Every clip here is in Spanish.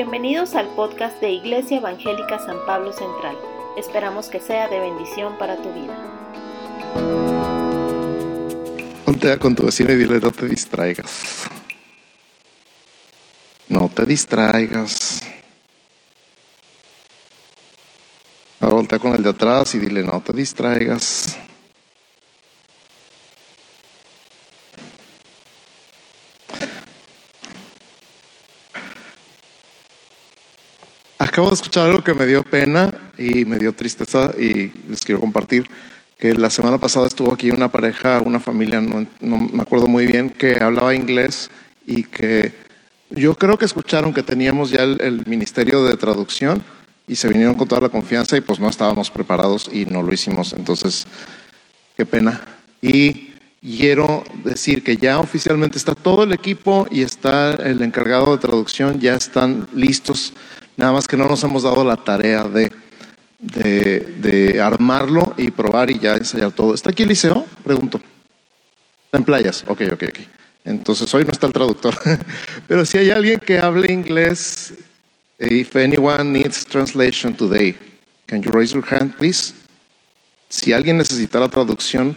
Bienvenidos al podcast de Iglesia Evangélica San Pablo Central. Esperamos que sea de bendición para tu vida. Ponte con tu vecino y dile no te distraigas. No te distraigas. Ahora voltea con el de atrás y dile no te distraigas. Acabo de escuchar algo que me dio pena y me dio tristeza y les quiero compartir que la semana pasada estuvo aquí una pareja, una familia, no, me acuerdo muy bien, que hablaba inglés y que yo creo que escucharon que teníamos ya el, ministerio de traducción y se vinieron con toda la confianza y pues no estábamos preparados y no lo hicimos. Entonces, qué pena. Y quiero decir que ya oficialmente está todo el equipo y está el encargado de traducción, ya están listos Nada más que no nos hemos dado la tarea de, de, armarlo y probar y ya ensayar todo. ¿Está aquí Eliseo? Pregunto. Está en playas. Ok, ok, ok. Entonces hoy no está el traductor. Pero si hay alguien que hable inglés, if anyone needs translation today, can you raise your hand, please? Si alguien necesita la traducción,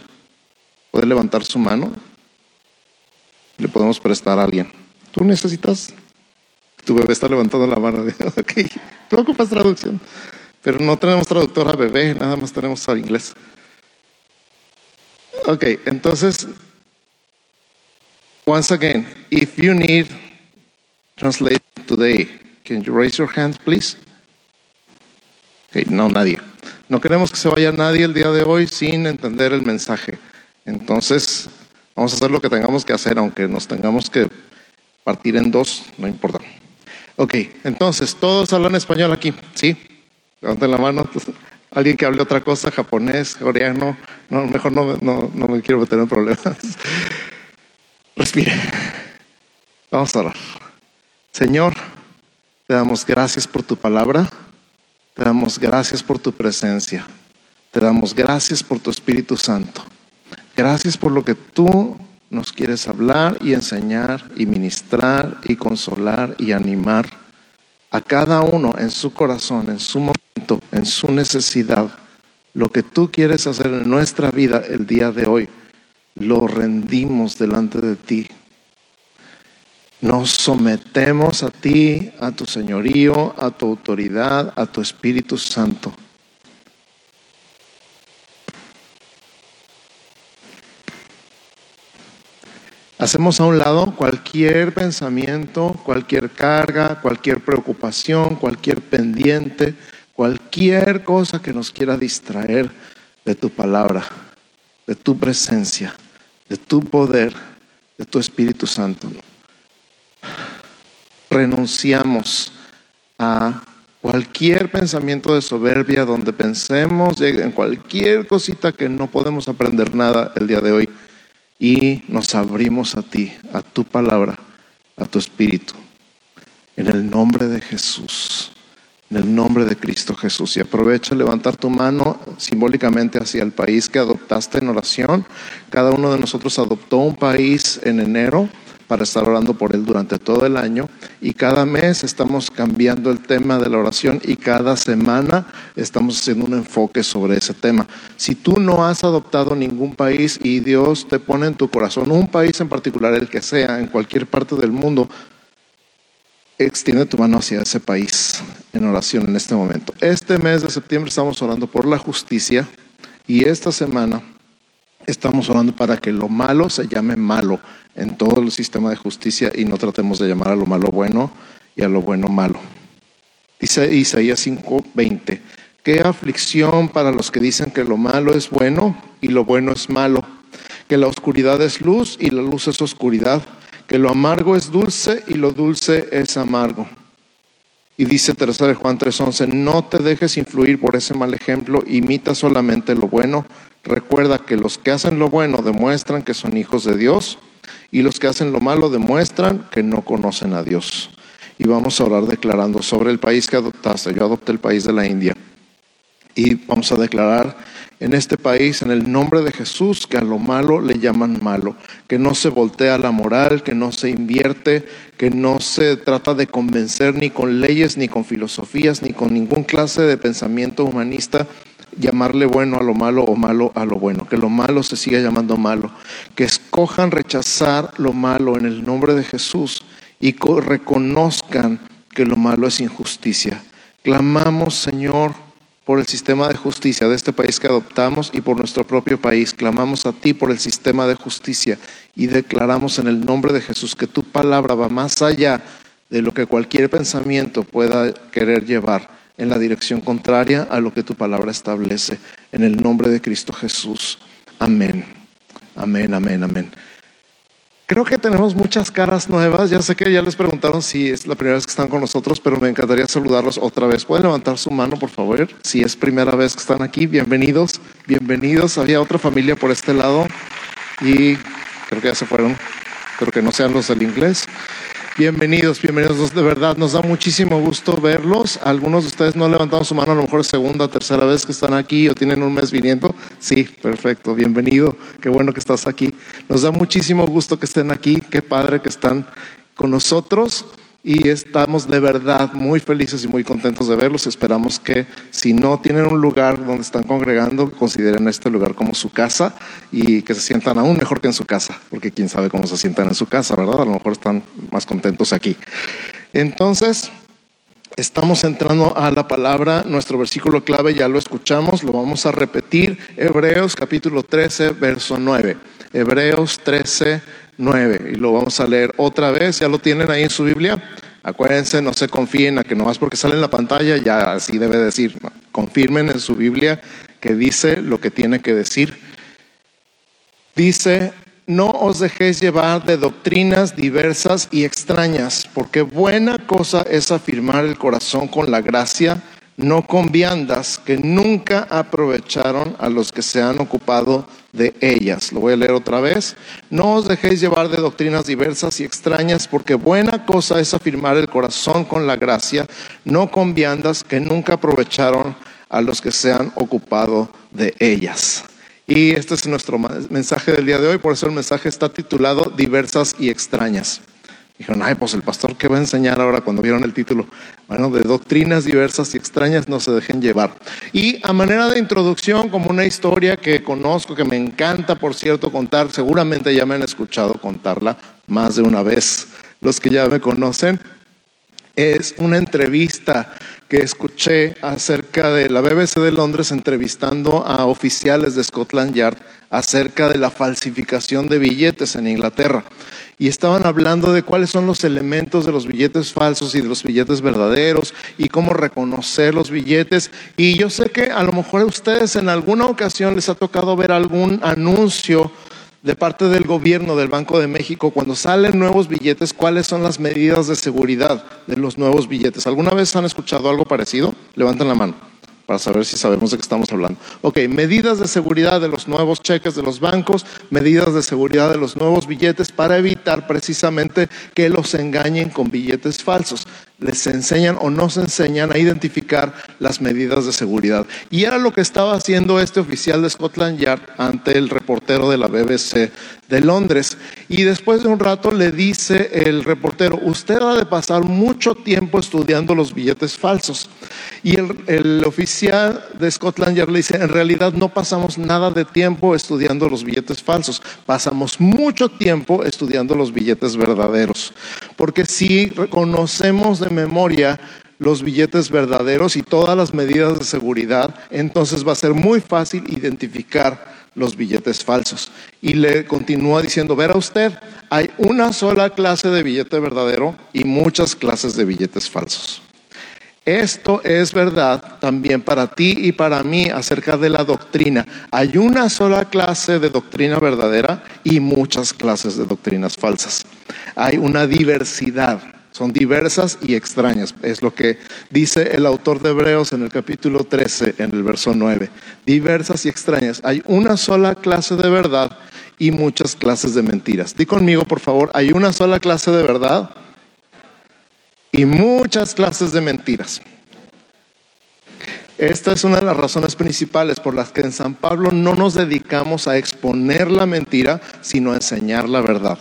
puede levantar su mano. Le podemos prestar a alguien. ¿Tú necesitas? Tu bebé está levantando la mano. Ok, tú ocupas traducción. Pero no tenemos traductor a bebé, nada más tenemos al inglés. Ok, entonces, once again, if you need translation today, can you raise your hand, please? Okay, no, nadie. No queremos que se vaya nadie el día de hoy sin entender el mensaje. Entonces, vamos a hacer lo que tengamos que hacer, aunque nos tengamos que partir en dos, no importa. Ok, entonces, todos hablan español aquí, ¿sí? Levanten la mano. Alguien que hable otra cosa, japonés, coreano. No, mejor no, no, no me quiero meter en problemas. Respire. Vamos a orar. Señor, te damos gracias por tu palabra. Te damos gracias por tu presencia. Te damos gracias por tu Espíritu Santo. Gracias por lo que tú nos quieres hablar y enseñar y ministrar y consolar y animar a cada uno en su corazón, en su momento, en su necesidad. Lo que tú quieres hacer en nuestra vida el día de hoy, lo rendimos delante de ti. Nos sometemos a ti, a tu señorío, a tu autoridad, a tu Espíritu Santo. Hacemos a un lado cualquier pensamiento, cualquier carga, cualquier preocupación, cualquier pendiente, cualquier cosa que nos quiera distraer de tu palabra, de tu presencia, de tu poder, de tu Espíritu Santo. Renunciamos a cualquier pensamiento de soberbia donde pensemos en cualquier cosita que no podemos aprender nada el día de hoy y nos abrimos a ti, a tu palabra, a tu espíritu. En el nombre de Jesús, en el nombre de Cristo Jesús. Y aprovecha levantar tu mano simbólicamente hacia el país que adoptaste en oración. Cada uno de nosotros adoptó un país en enero para estar orando por Él durante todo el año. Y cada mes estamos cambiando el tema de la oración y cada semana estamos haciendo un enfoque sobre ese tema. Si tú no has adoptado ningún país y Dios te pone en tu corazón un país en particular, el que sea, en cualquier parte del mundo, extiende tu mano hacia ese país en oración en este momento. Este mes de septiembre estamos orando por la justicia y esta semana estamos orando para que lo malo se llame malo en todo el sistema de justicia y no tratemos de llamar a lo malo bueno y a lo bueno malo. Dice Isaías 5:20, qué aflicción para los que dicen que lo malo es bueno y lo bueno es malo, que la oscuridad es luz y la luz es oscuridad, que lo amargo es dulce y lo dulce es amargo. Y dice 3 de Juan 3:11, no te dejes influir por ese mal ejemplo, imita solamente lo bueno. Recuerda que los que hacen lo bueno demuestran que son hijos de Dios y los que hacen lo malo demuestran que no conocen a Dios. Y vamos a orar declarando sobre el país que adoptaste. Yo adopté el país de la India. Y vamos a declarar en este país en el nombre de Jesús, que a lo malo le llaman malo, que no se voltea la moral, que no se invierte, que no se trata de convencer ni con leyes, ni con filosofías, ni con ningún clase de pensamiento humanista, llamarle bueno a lo malo o malo a lo bueno, que lo malo se siga llamando malo, que escojan rechazar lo malo en el nombre de Jesús y reconozcan que lo malo es injusticia. Clamamos, Señor, por el sistema de justicia de este país que adoptamos y por nuestro propio país. Clamamos a ti por el sistema de justicia y declaramos en el nombre de Jesús que tu palabra va más allá de lo que cualquier pensamiento pueda querer llevar en la dirección contraria a lo que tu palabra establece. En el nombre de Cristo Jesús. Amén. Amén, amén, amén. Creo que tenemos muchas caras nuevas. Ya sé que ya les preguntaron si es la primera vez que están con nosotros, pero me encantaría saludarlos otra vez. ¿Pueden levantar su mano, por favor? Si es primera vez que están aquí, bienvenidos, bienvenidos. Había otra familia por este lado y creo que ya se fueron. Creo que no sean los del inglés. Bienvenidos, bienvenidos. De verdad, nos da muchísimo gusto verlos. Algunos de ustedes no levantaron su mano, a lo mejor es segunda, tercera vez que están aquí o tienen un mes viniendo. Sí, perfecto, bienvenido. Qué bueno que estás aquí. Nos da muchísimo gusto que estén aquí. Qué padre que están con nosotros y estamos de verdad muy felices y muy contentos de verlos. Esperamos que si no tienen un lugar donde están congregando, consideren este lugar como su casa y que se sientan aún mejor que en su casa, porque quién sabe cómo se sientan en su casa, ¿verdad? A lo mejor están más contentos aquí. Entonces, Estamos entrando a la palabra, nuestro versículo clave ya lo escuchamos, lo vamos a repetir, Hebreos capítulo 13, verso 9. Hebreos 13, 9. Y lo vamos a leer otra vez. ¿Ya lo tienen ahí en su Biblia? Acuérdense, no se confíen a que no más porque sale en la pantalla, ya así debe decir. Confirmen en su Biblia que dice lo que tiene que decir. Dice, no os dejéis llevar de doctrinas diversas y extrañas, porque buena cosa es afirmar el corazón con la gracia no con viandas que nunca aprovecharon a los que se han ocupado de ellas. Lo voy a leer otra vez. No os dejéis llevar de doctrinas diversas y extrañas, porque buena cosa es afirmar el corazón con la gracia, no con viandas que nunca aprovecharon a los que se han ocupado de ellas. Y este es nuestro mensaje del día de hoy, por eso el mensaje está titulado Diversas y extrañas. Dijeron, ay, pues el pastor, ¿qué va a enseñar ahora cuando vieron el título? Bueno, de doctrinas diversas y extrañas no se dejen llevar. Y a manera de introducción, como una historia que conozco, que me encanta, por cierto, contar, seguramente ya me han escuchado contarla más de una vez, los que ya me conocen, es una entrevista que escuché acerca de la BBC de Londres entrevistando a oficiales de Scotland Yard acerca de la falsificación de billetes en Inglaterra y estaban hablando de cuáles son los elementos de los billetes falsos y de los billetes verdaderos y cómo reconocer los billetes. Y yo sé que a lo mejor a ustedes en alguna ocasión les ha tocado ver algún anuncio de parte del gobierno del Banco de México cuando salen nuevos billetes, cuáles son las medidas de seguridad de los nuevos billetes. ¿Alguna vez han escuchado algo parecido? Levanten la mano para saber si sabemos de qué estamos hablando. Ok, medidas de seguridad de los nuevos cheques de los bancos, medidas de seguridad de los nuevos billetes para evitar precisamente que los engañen con billetes falsos. Les enseñan o nos enseñan a identificar las medidas de seguridad. Y era lo que estaba haciendo este oficial de Scotland Yard ante el reportero de la BBC de Londres. Y después de un rato le dice el reportero, usted ha de pasar mucho tiempo estudiando los billetes falsos. Y el, oficial de Scotland Yard le dice, en realidad no pasamos nada de tiempo estudiando los billetes falsos, pasamos mucho tiempo estudiando los billetes verdaderos. Porque si reconocemos de memoria los billetes verdaderos y todas las medidas de seguridad, entonces va a ser muy fácil identificar los billetes falsos. Y le continúa diciendo, verá usted, hay una sola clase de billete verdadero y muchas clases de billetes falsos. Esto es verdad también para ti y para mí acerca de la doctrina. Hay una sola clase de doctrina verdadera y muchas clases de doctrinas falsas. Hay una diversidad son diversas y extrañas. Es lo que dice el autor de Hebreos en el capítulo 13, en el verso 9. Diversas y extrañas. Hay una sola clase de verdad y muchas clases de mentiras. Di conmigo, por favor, hay una sola clase de verdad y muchas clases de mentiras. Esta es una de las razones principales por las que en San Pablo no nos dedicamos a exponer la mentira, sino a enseñar la verdad.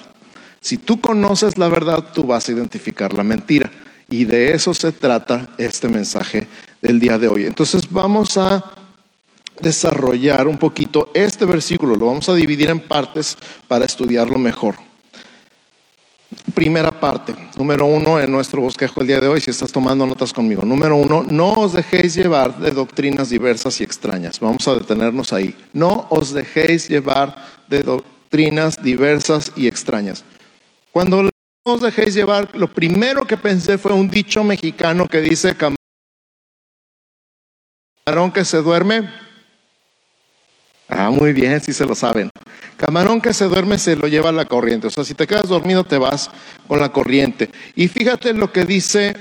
Si tú conoces la verdad, tú vas a identificar la mentira. Y de eso se trata este mensaje del día de hoy. Entonces vamos a desarrollar un poquito este versículo, lo vamos a dividir en partes para estudiarlo mejor. Primera parte, número uno en nuestro bosquejo el día de hoy, si estás tomando notas conmigo. Número uno, no os dejéis llevar de doctrinas diversas y extrañas. Vamos a detenernos ahí. No os dejéis llevar de doctrinas diversas y extrañas. Cuando no os dejéis llevar, lo primero que pensé fue un dicho mexicano que dice, camarón que se duerme. Ah, muy bien, si se lo saben. Camarón que se duerme se lo lleva a la corriente. O sea, si te quedas dormido te vas con la corriente. Y fíjate lo que dice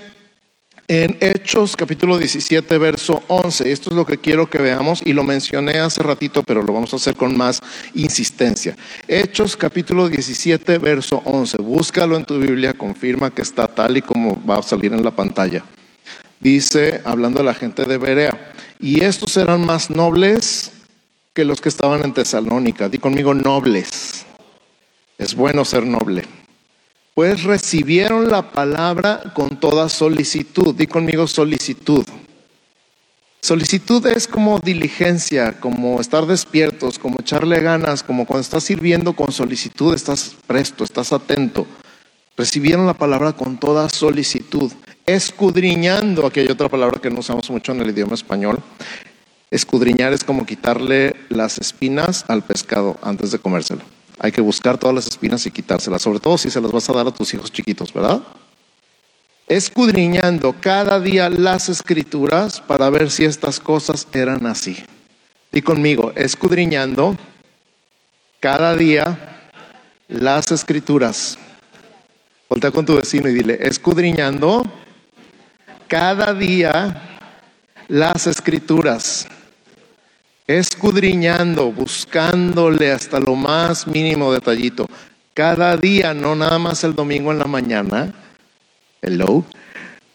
en Hechos capítulo 17, verso 11. Esto es lo que quiero que veamos y lo mencioné hace ratito, pero lo vamos a hacer con más insistencia. Hechos capítulo 17, verso 11. Búscalo en tu Biblia, confirma que está tal y como va a salir en la pantalla. Dice, hablando de la gente de Berea, y estos eran más nobles que los que estaban en Tesalónica. Di conmigo nobles. Es bueno ser noble. Pues recibieron la palabra con toda solicitud. Di conmigo solicitud. Solicitud es como diligencia, como estar despiertos, como echarle ganas, como cuando estás sirviendo con solicitud, estás presto, estás atento. Recibieron la palabra con toda solicitud escudriñando, aquí hay otra palabra que no usamos mucho en el idioma español. Escudriñar es como quitarle las espinas al pescado antes de comérselo. Hay que buscar todas las espinas y quitárselas, sobre todo si se las vas a dar a tus hijos chiquitos, ¿verdad? Escudriñando cada día las escrituras para ver si estas cosas eran así. Y conmigo, escudriñando cada día las escrituras. Voltea con tu vecino y dile, escudriñando cada día las escrituras, escudriñando, buscándole hasta lo más mínimo detallito. Cada día, no nada más el domingo en la mañana, hello,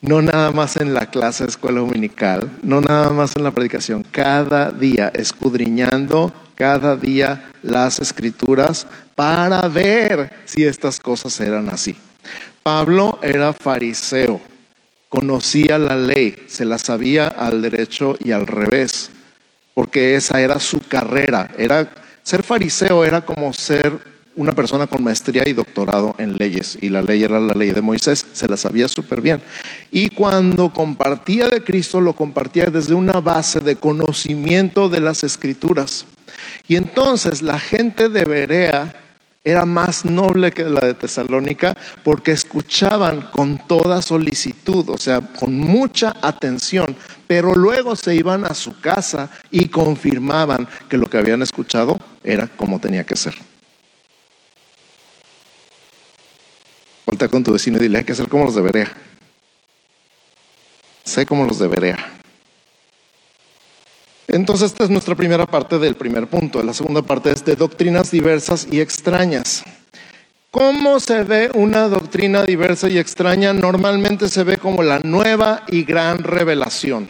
no nada más en la clase de escuela dominical, no nada más en la predicación, cada día escudriñando cada día las escrituras para ver si estas cosas eran así. Pablo era fariseo conocía la ley, se la sabía al derecho y al revés, porque esa era su carrera. Era ser fariseo era como ser una persona con maestría y doctorado en leyes, y la ley era la ley de Moisés, se la sabía súper bien. Y cuando compartía de Cristo, lo compartía desde una base de conocimiento de las escrituras. Y entonces la gente de Berea era más noble que la de Tesalónica porque escuchaban con toda solicitud, o sea, con mucha atención, pero luego se iban a su casa y confirmaban que lo que habían escuchado era como tenía que ser. Volta con tu vecino y dile, hay que ser como los de Berea. Sé como los de Berea. Entonces, esta es nuestra primera parte del primer punto. La segunda parte es de doctrinas diversas y extrañas. ¿Cómo se ve una doctrina diversa y extraña? Normalmente se ve como la nueva y gran revelación.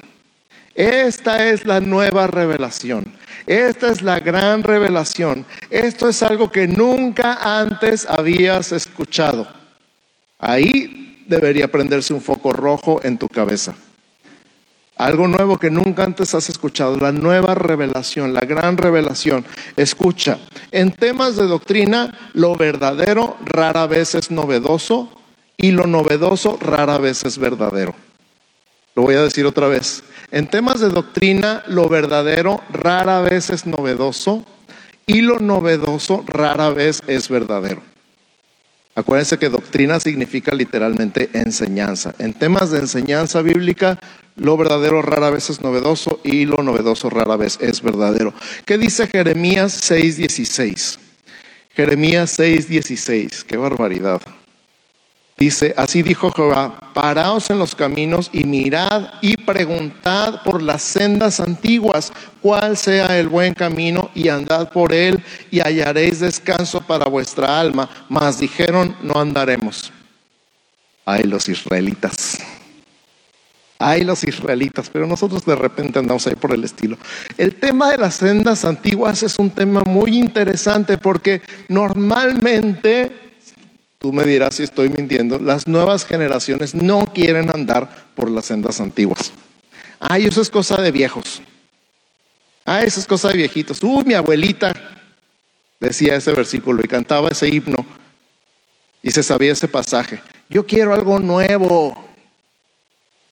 Esta es la nueva revelación. Esta es la gran revelación. Esto es algo que nunca antes habías escuchado. Ahí debería prenderse un foco rojo en tu cabeza. Algo nuevo que nunca antes has escuchado, la nueva revelación, la gran revelación. Escucha, en temas de doctrina, lo verdadero rara vez es novedoso y lo novedoso rara vez es verdadero. Lo voy a decir otra vez. En temas de doctrina, lo verdadero rara vez es novedoso y lo novedoso rara vez es verdadero. Acuérdense que doctrina significa literalmente enseñanza. En temas de enseñanza bíblica, lo verdadero rara vez es novedoso y lo novedoso rara vez es verdadero. ¿Qué dice Jeremías 6:16? Jeremías 6:16, qué barbaridad. Dice, así dijo Jehová, paraos en los caminos y mirad y preguntad por las sendas antiguas cuál sea el buen camino y andad por él y hallaréis descanso para vuestra alma. Mas dijeron, no andaremos. Ay, los israelitas. Ay, los israelitas, pero nosotros de repente andamos ahí por el estilo. El tema de las sendas antiguas es un tema muy interesante porque normalmente, tú me dirás si estoy mintiendo, las nuevas generaciones no quieren andar por las sendas antiguas. Ay, eso es cosa de viejos. Ay, eso es cosa de viejitos. Uy, mi abuelita decía ese versículo y cantaba ese himno y se sabía ese pasaje. Yo quiero algo nuevo.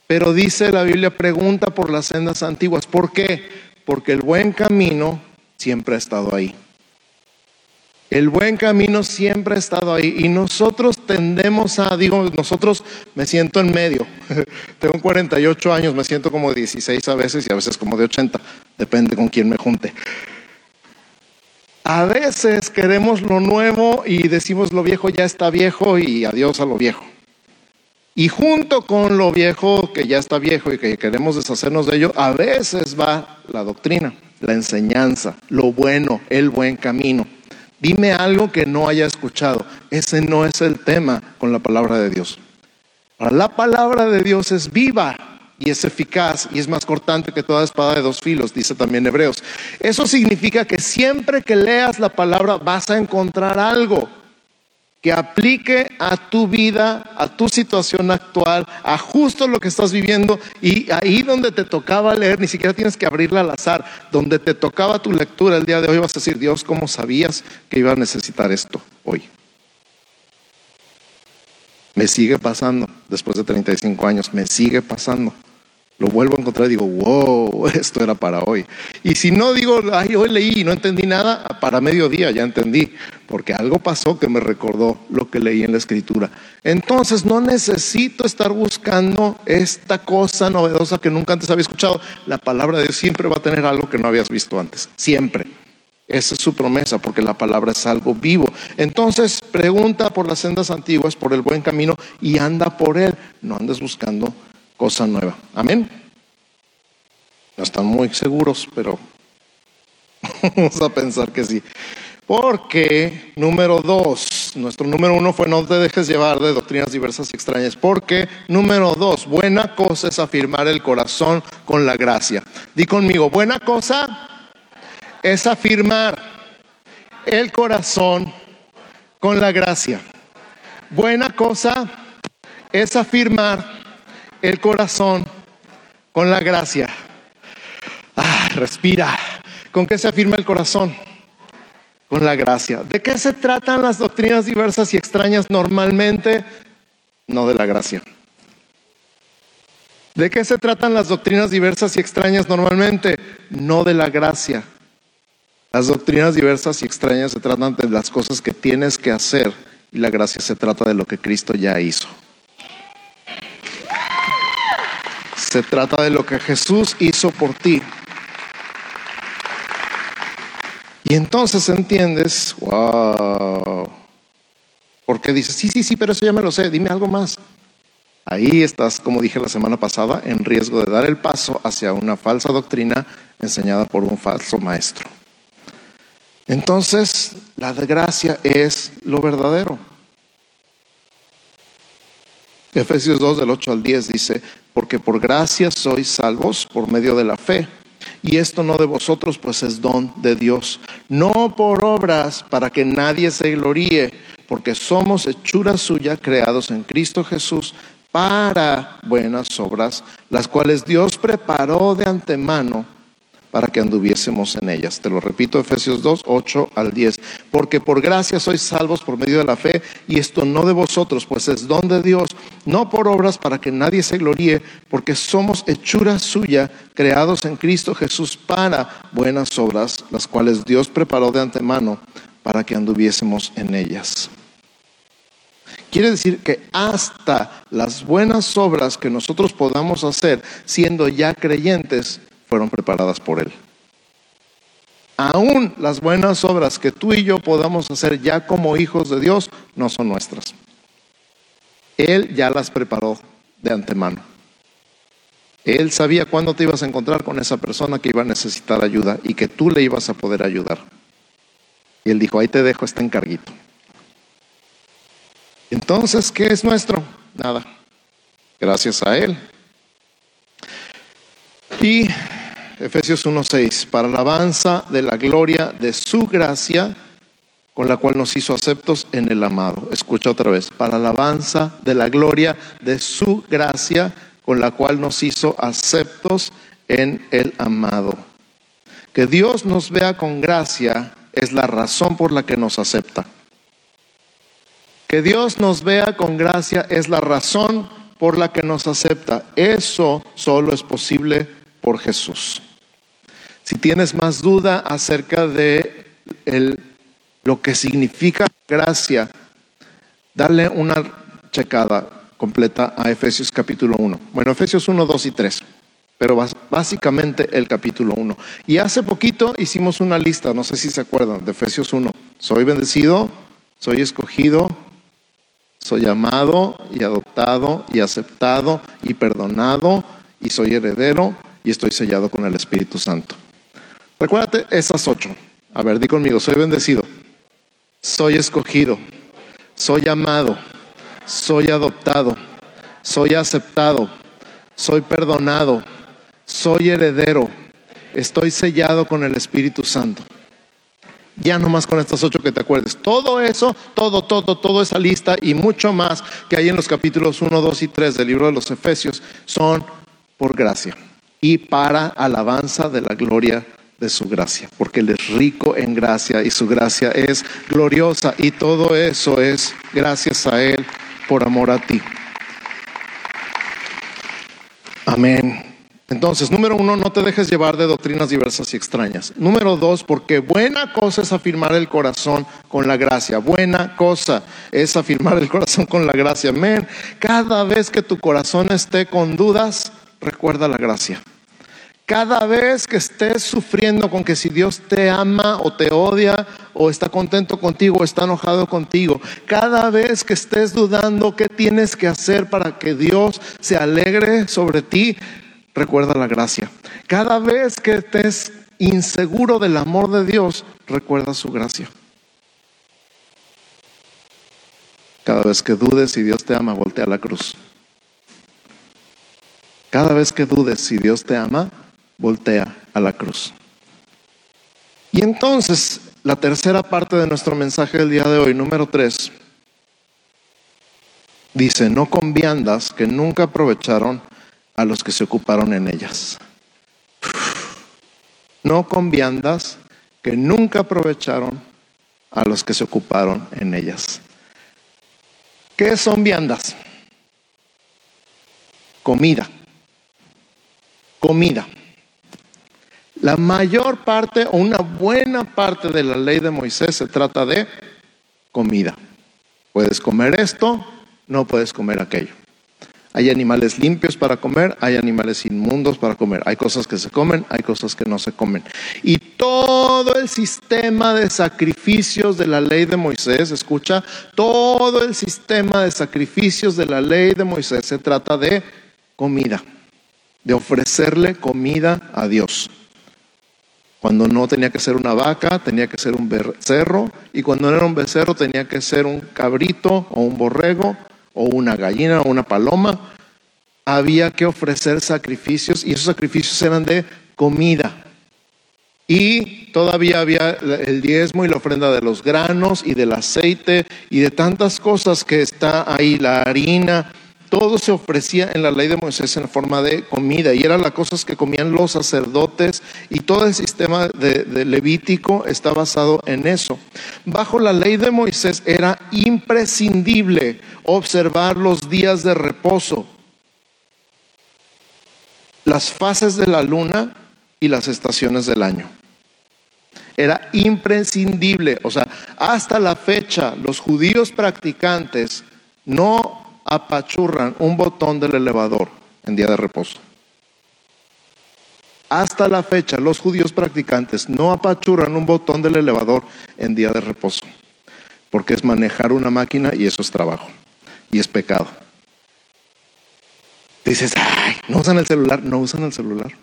Pero dice la Biblia, pregunta por las sendas antiguas. ¿Por qué? Porque el buen camino siempre ha estado ahí. El buen camino siempre ha estado ahí y nosotros tendemos a, digo, nosotros me siento en medio. Tengo 48 años, me siento como 16 a veces y a veces como de 80, depende con quién me junte. A veces queremos lo nuevo y decimos lo viejo ya está viejo y adiós a lo viejo. Y junto con lo viejo que ya está viejo y que queremos deshacernos de ello, a veces va la doctrina, la enseñanza, lo bueno, el buen camino. Dime algo que no haya escuchado. Ese no es el tema con la palabra de Dios. La palabra de Dios es viva y es eficaz y es más cortante que toda espada de dos filos, dice también Hebreos. Eso significa que siempre que leas la palabra vas a encontrar algo que aplique a tu vida, a tu situación actual, a justo lo que estás viviendo y ahí donde te tocaba leer, ni siquiera tienes que abrirla al azar, donde te tocaba tu lectura el día de hoy vas a decir, Dios, ¿cómo sabías que iba a necesitar esto hoy? Me sigue pasando, después de 35 años, me sigue pasando. Lo vuelvo a encontrar y digo, wow, esto era para hoy. Y si no digo, ay, hoy leí y no entendí nada, para mediodía ya entendí, porque algo pasó que me recordó lo que leí en la escritura. Entonces no necesito estar buscando esta cosa novedosa que nunca antes había escuchado. La palabra de Dios siempre va a tener algo que no habías visto antes, siempre. Esa es su promesa, porque la palabra es algo vivo. Entonces, pregunta por las sendas antiguas, por el buen camino y anda por él. No andes buscando cosa nueva. Amén. No están muy seguros, pero vamos a pensar que sí. Porque, número dos, nuestro número uno fue no te dejes llevar de doctrinas diversas y extrañas. Porque, número dos, buena cosa es afirmar el corazón con la gracia. Di conmigo, buena cosa es afirmar el corazón con la gracia. Buena cosa es afirmar el corazón con la gracia. Ah, respira. ¿Con qué se afirma el corazón? Con la gracia. ¿De qué se tratan las doctrinas diversas y extrañas normalmente? No de la gracia. ¿De qué se tratan las doctrinas diversas y extrañas normalmente? No de la gracia. Las doctrinas diversas y extrañas se tratan de las cosas que tienes que hacer y la gracia se trata de lo que Cristo ya hizo. Se trata de lo que Jesús hizo por ti. Y entonces entiendes, wow, porque dices, sí, sí, sí, pero eso ya me lo sé, dime algo más. Ahí estás, como dije la semana pasada, en riesgo de dar el paso hacia una falsa doctrina enseñada por un falso maestro. Entonces, la gracia es lo verdadero. Efesios 2 del 8 al 10 dice, porque por gracia sois salvos por medio de la fe. Y esto no de vosotros, pues es don de Dios. No por obras para que nadie se gloríe, porque somos hechura suya creados en Cristo Jesús para buenas obras, las cuales Dios preparó de antemano para que anduviésemos en ellas. Te lo repito, Efesios 2, 8 al 10. Porque por gracia sois salvos por medio de la fe, y esto no de vosotros, pues es don de Dios, no por obras para que nadie se gloríe, porque somos hechura suya, creados en Cristo Jesús para buenas obras, las cuales Dios preparó de antemano para que anduviésemos en ellas. Quiere decir que hasta las buenas obras que nosotros podamos hacer siendo ya creyentes, fueron preparadas por Él. Aún las buenas obras que tú y yo podamos hacer ya como hijos de Dios no son nuestras. Él ya las preparó de antemano. Él sabía cuándo te ibas a encontrar con esa persona que iba a necesitar ayuda y que tú le ibas a poder ayudar. Y él dijo, ahí te dejo este encarguito. Entonces, ¿qué es nuestro? Nada. Gracias a Él Y Efesios 1.6, para alabanza de la gloria de su gracia, con la cual nos hizo aceptos en el amado. Escucha otra vez, para alabanza de la gloria de su gracia, con la cual nos hizo aceptos en el amado. Que Dios nos vea con gracia es la razón por la que nos acepta. Que Dios nos vea con gracia es la razón por la que nos acepta. Eso solo es posible por Jesús. Si tienes más duda acerca de lo que significa gracia, dale una checada completa a Efesios capítulo 1. Bueno, Efesios 1, 2 y 3 pero básicamente el capítulo 1. Y hace poquito hicimos una lista, no sé si se acuerdan, de Efesios 1. Soy bendecido, soy escogido, soy amado y adoptado y aceptado y perdonado y soy heredero y estoy sellado con el Espíritu Santo. Recuérdate esas ocho. A ver, di conmigo, soy bendecido, soy escogido, soy amado, soy adoptado, soy aceptado, soy perdonado, soy heredero, estoy sellado con el Espíritu Santo. Ya nomás con estas ocho que te acuerdes. Todo eso, todo, todo, toda esa lista y mucho más que hay en los capítulos 1, 2 y 3 del libro de los Efesios son por gracia y para alabanza de la gloria de su gracia, porque Él es rico en gracia y su gracia es gloriosa y todo eso es gracias a Él por amor a ti. Amén. Entonces, número uno, no te dejes llevar de doctrinas diversas y extrañas. Número dos, porque buena cosa es afirmar el corazón con la gracia. Buena cosa es afirmar el corazón con la gracia. Amén. Cada vez que tu corazón esté con dudas, recuerda la gracia. Cada vez que estés sufriendo con que si Dios te ama o te odia o está contento contigo o está enojado contigo, cada vez que estés dudando qué tienes que hacer para que Dios se alegre sobre ti, recuerda la gracia. Cada vez que estés inseguro del amor de Dios, recuerda su gracia. Cada vez que dudes si Dios te ama, voltea la cruz. Cada vez que dudes si Dios te ama, voltea a la cruz. Y entonces, la tercera parte de nuestro mensaje del día de hoy, número tres, dice, no con viandas que nunca aprovecharon a los que se ocuparon en ellas. No con viandas que nunca aprovecharon a los que se ocuparon en ellas. ¿Qué son viandas? Comida. Comida. La mayor parte o una buena parte de la ley de Moisés se trata de comida. Puedes comer esto, no puedes comer aquello. Hay animales limpios para comer, hay animales inmundos para comer. Hay cosas que se comen, hay cosas que no se comen. Y todo el sistema de sacrificios de la ley de Moisés, escucha, todo el sistema de sacrificios de la ley de Moisés se trata de comida, de ofrecerle comida a Dios. Cuando no tenía que ser una vaca, tenía que ser un becerro. Y cuando no era un becerro, tenía que ser un cabrito o un borrego o una gallina o una paloma, había que ofrecer sacrificios y esos sacrificios eran de comida. Y todavía había el diezmo y la ofrenda de los granos y del aceite y de tantas cosas que está ahí, la harina, todo se ofrecía en la ley de Moisés en forma de comida y eran las cosas que comían los sacerdotes y todo el sistema de, Levítico está basado en eso. Bajo la ley de Moisés era imprescindible observar los días de reposo, las fases de la luna y las estaciones del año. Era imprescindible, o sea, hasta la fecha los judíos practicantes no apachurran un botón del elevador en día de reposo. Hasta la fecha, los judíos practicantes no apachurran un botón del elevador en día de reposo, porque es manejar una máquina y eso es trabajo y es pecado. Dices, ay, no usan el celular, no usan el celular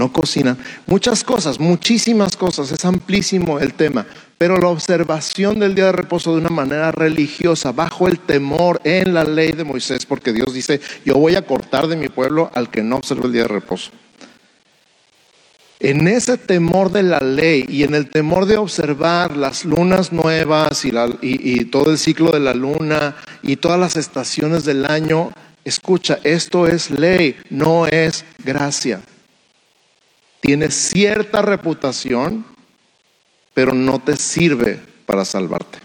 no cocinan. Muchas cosas, muchísimas cosas, es amplísimo el tema, pero la observación del día de reposo de una manera religiosa, bajo el temor en la ley de Moisés, porque Dios dice, yo voy a cortar de mi pueblo al que no observa el día de reposo. En ese temor de la ley y en el temor de observar las lunas nuevas y, y todo el ciclo de la luna y todas las estaciones del año, escucha, esto es ley, no es gracia. Tiene cierta reputación, pero no te sirve para salvarte.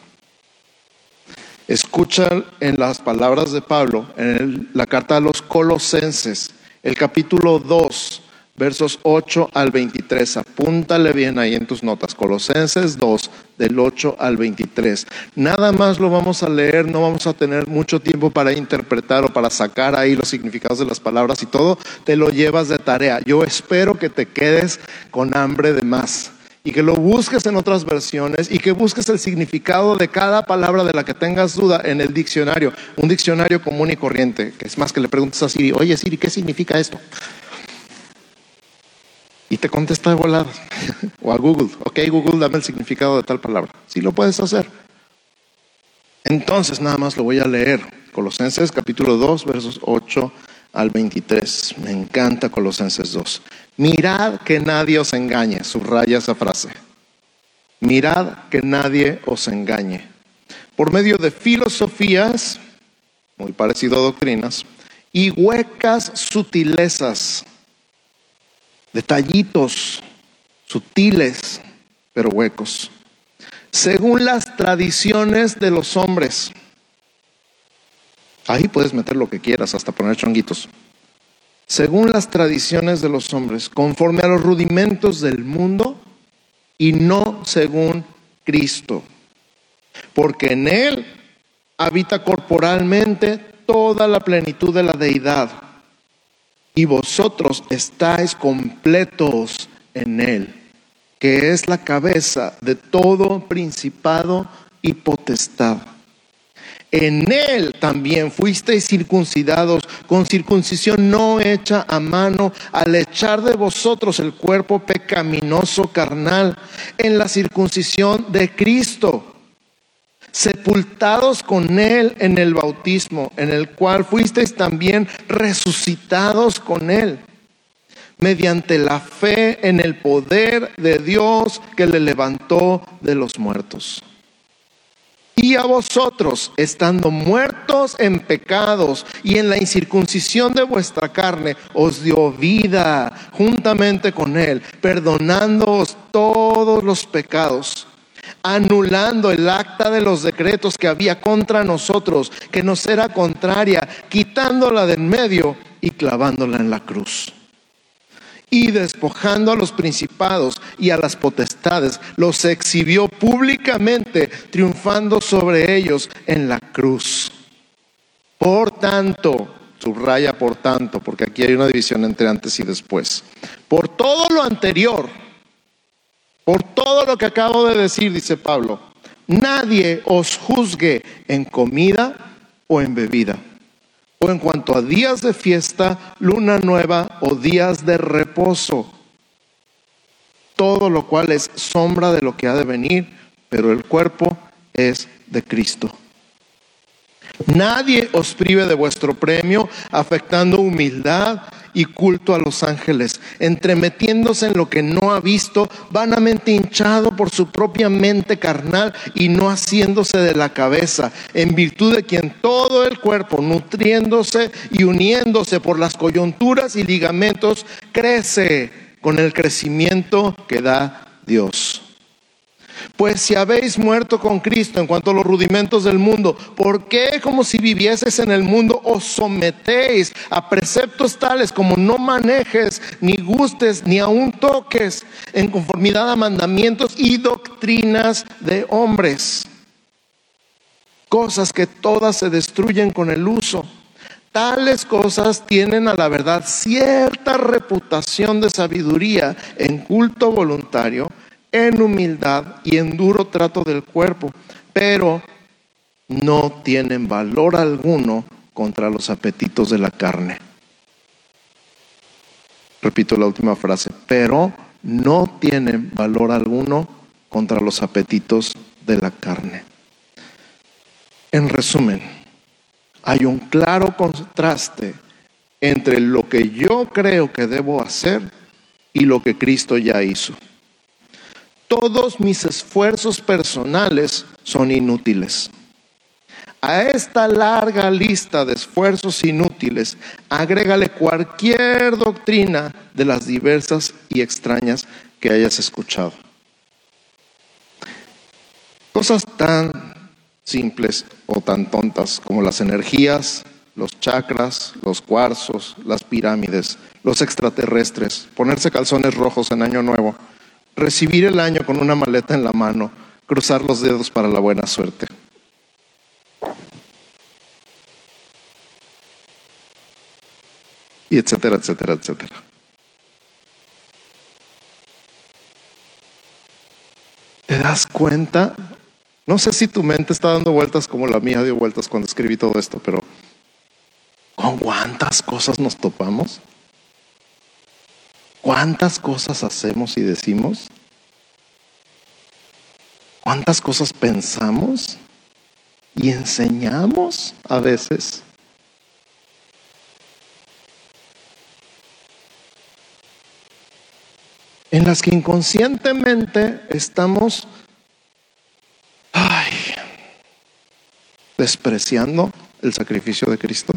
Escucha en las palabras de Pablo, en la carta a los colosenses, el capítulo 2, versos 8 al 23. Apúntale bien ahí en tus notas. Colosenses 2, del 8 al 23. Nada más lo vamos a leer, no vamos a tener mucho tiempo para interpretar o para sacar ahí los significados de las palabras y todo. Te lo llevas de tarea. Yo espero que te quedes con hambre de más y que lo busques en otras versiones y que busques el significado de cada palabra de la que tengas duda en el diccionario, un diccionario común y corriente, que es más que le preguntes a Siri, oye Siri, ¿qué significa esto? Y te contesta de volada, o a Google, ok Google, dame el significado de tal palabra, si lo puedes hacer. Entonces nada más lo voy a leer, Colosenses capítulo 2, versos 8 al 23. Me encanta Colosenses 2. Mirad que nadie os engañe, subraya esa frase. Mirad que nadie os engañe. Por medio de filosofías, muy parecido a doctrinas, y huecas sutilezas, detallitos sutiles, pero huecos, según las tradiciones de los hombres Ahí puedes meter lo que quieras, hasta poner chonguitos. Según las tradiciones de los hombres, conforme a los rudimentos del mundo y no según Cristo. Porque en Él habita corporalmente toda la plenitud de la deidad. Y vosotros estáis completos en Él, que es la cabeza de todo principado y potestad. En él también fuisteis circuncidados con circuncisión no hecha a mano al echar de vosotros el cuerpo pecaminoso carnal en la circuncisión de Cristo sepultados con Él en el bautismo, en el cual fuisteis también resucitados con Él, mediante la fe en el poder de Dios que le levantó de los muertos. Y a vosotros, estando muertos en pecados y en la incircuncisión de vuestra carne, os dio vida juntamente con Él, perdonándoos todos los pecados, anulando el acta de los decretos que había contra nosotros, que nos era contraria, quitándola de en medio y clavándola en la cruz y despojando a los principados y a las potestades, los exhibió públicamente, triunfando sobre ellos en la cruz. Por tanto, subraya por tanto, porque aquí hay una división entre antes y después. Por todo lo anterior, por todo lo que acabo de decir, dice Pablo, nadie os juzgue en comida o en bebida o en cuanto a días de fiesta, luna nueva o días de reposo. Todo lo cual es sombra de lo que ha de venir, pero el cuerpo es de Cristo. Nadie os prive de vuestro premio, afectando humildad y culto a los ángeles, entremetiéndose en lo que no ha visto, vanamente hinchado por su propia mente carnal y no haciéndose de la cabeza, en virtud de quien todo el cuerpo, nutriéndose y uniéndose por las coyunturas y ligamentos, crece con el crecimiento que da Dios. Pues si habéis muerto con Cristo en cuanto a los rudimentos del mundo, ¿por qué como si vivieses en el mundo os sometéis a preceptos tales como no manejes, ni gustes, ni aun toques en conformidad a mandamientos y doctrinas de hombres? Cosas que todas se destruyen con el uso. Tales cosas tienen a la verdad cierta reputación de sabiduría en culto voluntario en humildad y en duro trato del cuerpo, pero no tienen valor alguno contra los apetitos de la carne. Repito la última frase, pero no tienen valor alguno contra los apetitos de la carne. En resumen, hay un claro contraste entre lo que yo creo que debo hacer y lo que Cristo ya hizo. Todos mis esfuerzos personales son inútiles. A esta larga lista de esfuerzos inútiles, agrégale cualquier doctrina de las diversas y extrañas que hayas escuchado. Cosas tan simples o tan tontas como las energías, los chakras, los cuarzos, las pirámides, los extraterrestres, ponerse calzones rojos en Año Nuevo, recibir el año con una maleta en la mano, cruzar los dedos para la buena suerte. Y etcétera, etcétera, etcétera. ¿Te das cuenta? No sé si tu mente está dando vueltas como la mía dio vueltas cuando escribí todo esto, pero ¿con cuántas cosas nos topamos? ¿Cuántas cosas hacemos y decimos? ¿Cuántas cosas pensamos y enseñamos a veces? En las que inconscientemente estamos despreciando el sacrificio de Cristo.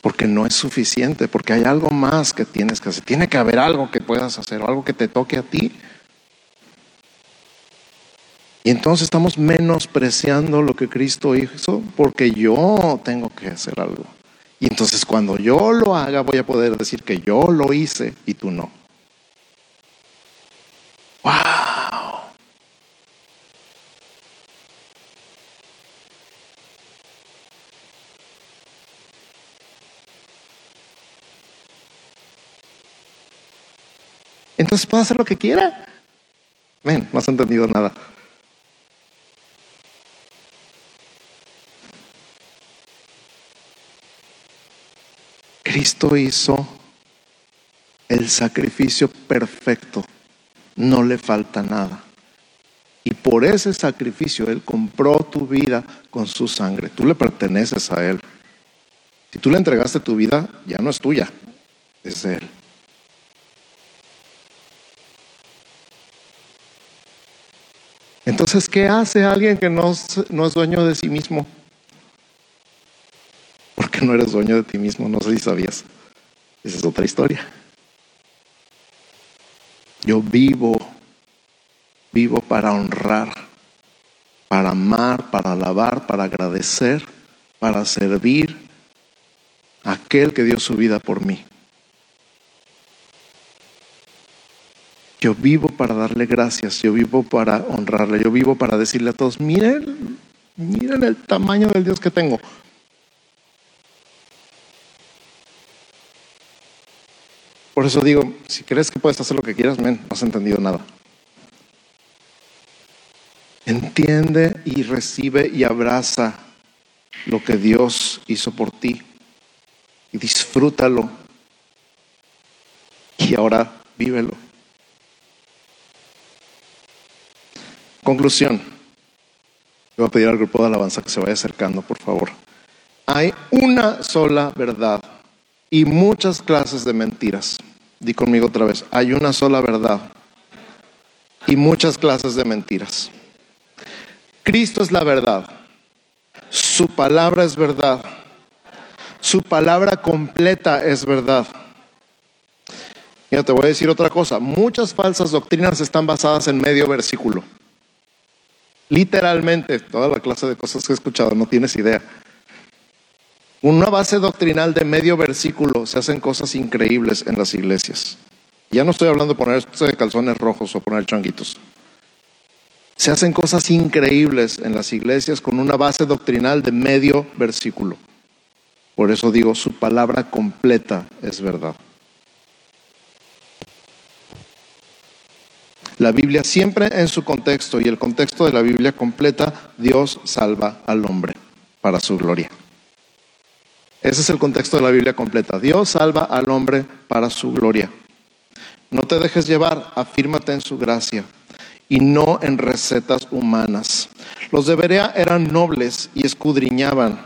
Porque no es suficiente, porque hay algo más que tienes que hacer. Tiene que haber algo que puedas hacer, algo que te toque a ti. Y entonces estamos menospreciando lo que Cristo hizo porque yo tengo que hacer algo. Y entonces cuando yo lo haga voy a poder decir que yo lo hice y tú no. ¡Wow! Entonces puedo hacer lo que quiera. Ven, no has entendido nada. Cristo hizo el sacrificio perfecto, no le falta nada. Y por ese sacrificio Él compró tu vida con su sangre. Tú le perteneces a Él. Si tú le entregaste tu vida, ya no es tuya, es Él. Entonces, ¿qué hace alguien que no, es dueño de sí mismo? porque no eres dueño de ti mismo, no sé si sabías. Esa es otra historia. Yo vivo, vivo para honrar, para amar, para alabar, para agradecer, para servir a aquel que dio su vida por mí. Yo vivo para darle gracias, yo vivo para honrarle, yo vivo para decirle a todos, miren, miren el tamaño del Dios que tengo. Por eso digo, si crees que puedes hacer lo que quieras, men, no has entendido nada. Entiende y recibe y abraza lo que Dios hizo por ti y disfrútalo. Y ahora vívelo. Conclusión. voy a pedir al grupo de alabanza que se vaya acercando, por favor. Hay una sola verdad y muchas clases de mentiras. Di conmigo otra vez, hay una sola verdad y muchas clases de mentiras. Cristo es la verdad. Su palabra es verdad. Su palabra completa es verdad. Mira, te voy a decir otra cosa. Muchas falsas doctrinas están basadas en medio versículo. Literalmente, toda la clase de cosas que he escuchado, no tienes idea. Una base doctrinal de medio versículo se hacen cosas increíbles en las iglesias. Ya no estoy hablando de ponerse calzones rojos o poner changuitos. Se hacen cosas increíbles en las iglesias con una base doctrinal de medio versículo. Por eso digo, su palabra completa es verdad. La Biblia siempre en su contexto y el contexto de la Biblia completa, Dios salva al hombre para su gloria. Ese es el contexto de la Biblia completa. Dios salva al hombre para su gloria. No te dejes llevar, afírmate en su gracia y no en recetas humanas. Los de Berea eran nobles y escudriñaban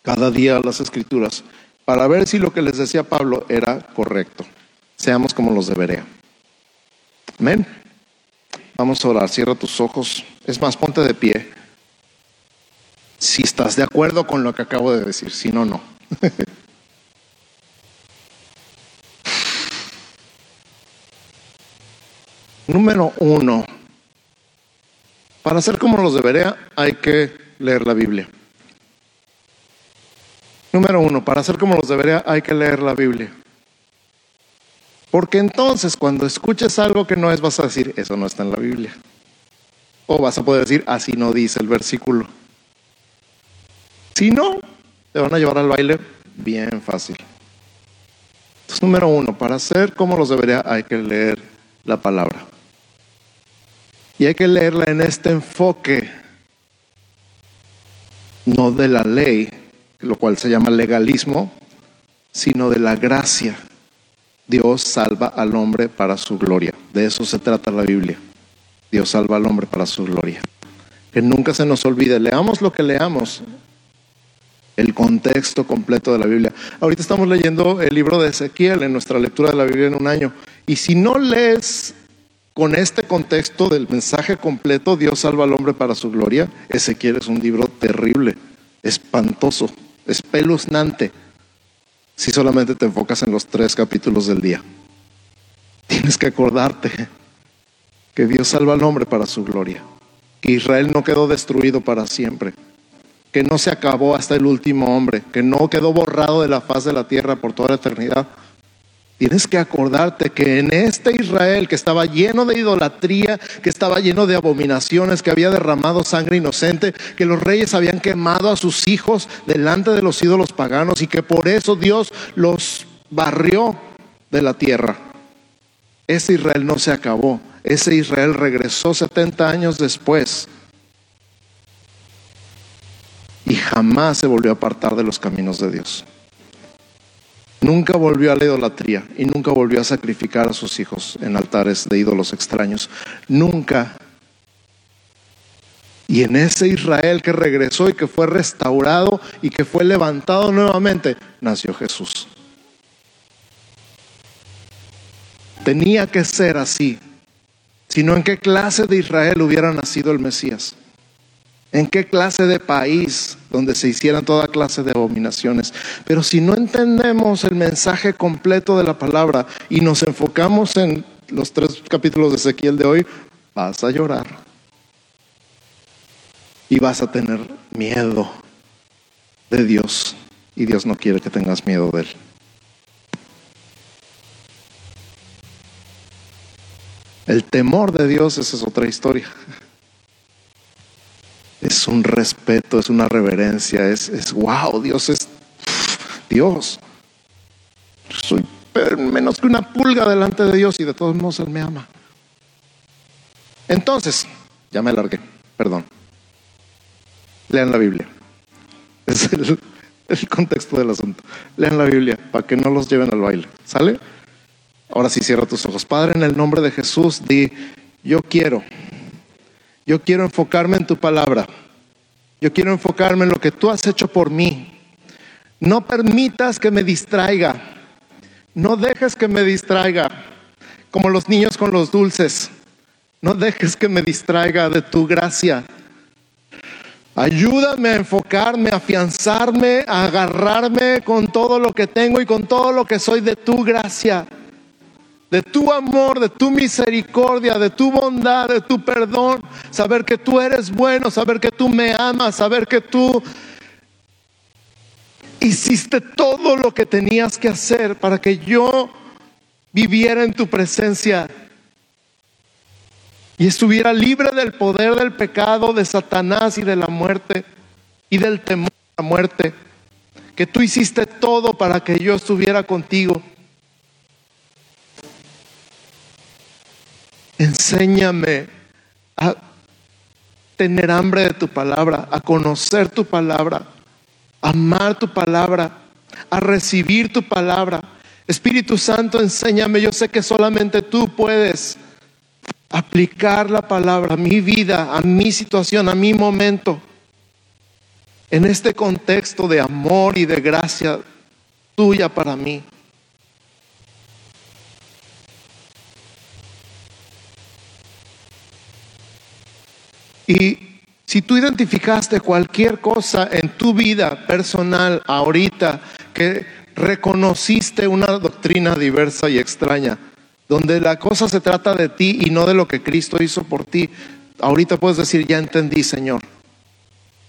cada día las escrituras, para ver si lo que les decía Pablo era correcto. Seamos como los debería. Amén. Vamos a orar, cierra tus ojos. Es más, ponte de pie. Si estás de acuerdo con lo que acabo de decir, si no, no. Número uno, para ser como los debería hay que leer la Biblia. Número uno, para ser como los debería hay que leer la Biblia. Porque entonces cuando escuches algo que no es, vas a decir, eso no está en la Biblia. O vas a poder decir, así no dice el versículo. Si no, te van a llevar al baile bien fácil. Entonces, número uno, para ser como los debería hay que leer la palabra. Y hay que leerla en este enfoque, no de la ley, lo cual se llama legalismo, sino de la gracia. Dios salva al hombre para su gloria. De eso se trata la Biblia. Dios salva al hombre para su gloria. Que nunca se nos olvide, leamos lo que leamos, el contexto completo de la Biblia. Ahorita estamos leyendo el libro de Ezequiel en nuestra lectura de la Biblia en un año. Y si no lees con este contexto del mensaje completo, Dios salva al hombre para su gloria, Ezequiel es un libro terrible, espantoso, espeluznante, si solamente te enfocas en los tres capítulos del día. Tienes que acordarte que Dios salva al hombre para su gloria, que Israel no quedó destruido para siempre, que no se acabó hasta el último hombre, que no quedó borrado de la faz de la tierra por toda la eternidad, Tienes que acordarte que en este Israel que estaba lleno de idolatría, que estaba lleno de abominaciones, que había derramado sangre inocente, que los reyes habían quemado a sus hijos delante de los ídolos paganos y que por eso Dios los barrió de la tierra. Ese Israel no se acabó, ese Israel regresó 70 años después y jamás se volvió a apartar de los caminos de Dios. Nunca volvió a la idolatría y nunca volvió a sacrificar a sus hijos en altares de ídolos extraños. Nunca. Y en ese Israel que regresó y que fue restaurado y que fue levantado nuevamente, nació Jesús. Tenía que ser así. Sino en qué clase de Israel hubiera nacido el Mesías. ¿En qué clase de país donde se hicieran toda clase de abominaciones? Pero si no entendemos el mensaje completo de la palabra y nos enfocamos en los tres capítulos de Ezequiel de hoy, vas a llorar. Y vas a tener miedo de Dios. Y Dios no quiere que tengas miedo de Él. El temor de Dios, esa es otra historia es un respeto, es una reverencia, es, es wow, Dios es Dios. Soy menos que una pulga delante de Dios y de todos modos Él me ama. Entonces, ya me alargué, perdón. Lean la Biblia. Es el, el contexto del asunto. Lean la Biblia para que no los lleven al baile. ¿Sale? Ahora sí cierra tus ojos. Padre, en el nombre de Jesús, di, yo quiero yo quiero enfocarme en tu palabra. Yo quiero enfocarme en lo que tú has hecho por mí. No permitas que me distraiga. No dejes que me distraiga. Como los niños con los dulces. No dejes que me distraiga de tu gracia. Ayúdame a enfocarme, a afianzarme, a agarrarme con todo lo que tengo y con todo lo que soy de tu gracia de tu amor, de tu misericordia, de tu bondad, de tu perdón, saber que tú eres bueno, saber que tú me amas, saber que tú hiciste todo lo que tenías que hacer para que yo viviera en tu presencia y estuviera libre del poder del pecado, de Satanás y de la muerte y del temor a la muerte. Que tú hiciste todo para que yo estuviera contigo. Enséñame a tener hambre de tu palabra, a conocer tu palabra, a amar tu palabra, a recibir tu palabra. Espíritu Santo, enséñame. Yo sé que solamente tú puedes aplicar la palabra a mi vida, a mi situación, a mi momento. En este contexto de amor y de gracia tuya para mí. Y si tú identificaste cualquier cosa en tu vida personal ahorita que reconociste una doctrina diversa y extraña, donde la cosa se trata de ti y no de lo que Cristo hizo por ti, ahorita puedes decir, ya entendí, Señor.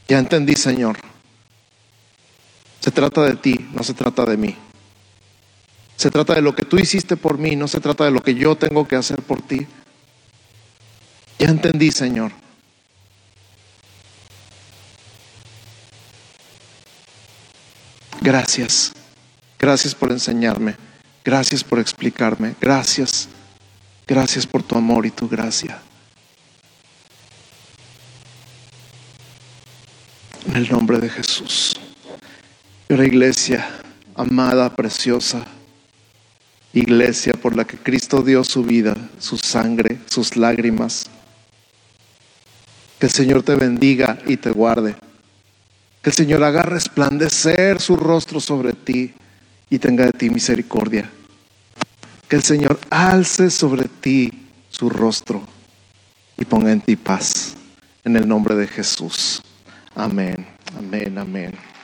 Ya entendí, Señor. Se trata de ti, no se trata de mí. Se trata de lo que tú hiciste por mí, no se trata de lo que yo tengo que hacer por ti. Ya entendí, Señor. Gracias. Gracias por enseñarme. Gracias por explicarme. Gracias. Gracias por tu amor y tu gracia. En el nombre de Jesús. la iglesia, amada, preciosa, iglesia por la que Cristo dio su vida, su sangre, sus lágrimas. Que el Señor te bendiga y te guarde. Que el Señor haga resplandecer su rostro sobre ti y tenga de ti misericordia. Que el Señor alce sobre ti su rostro y ponga en ti paz. En el nombre de Jesús. Amén, amén, amén.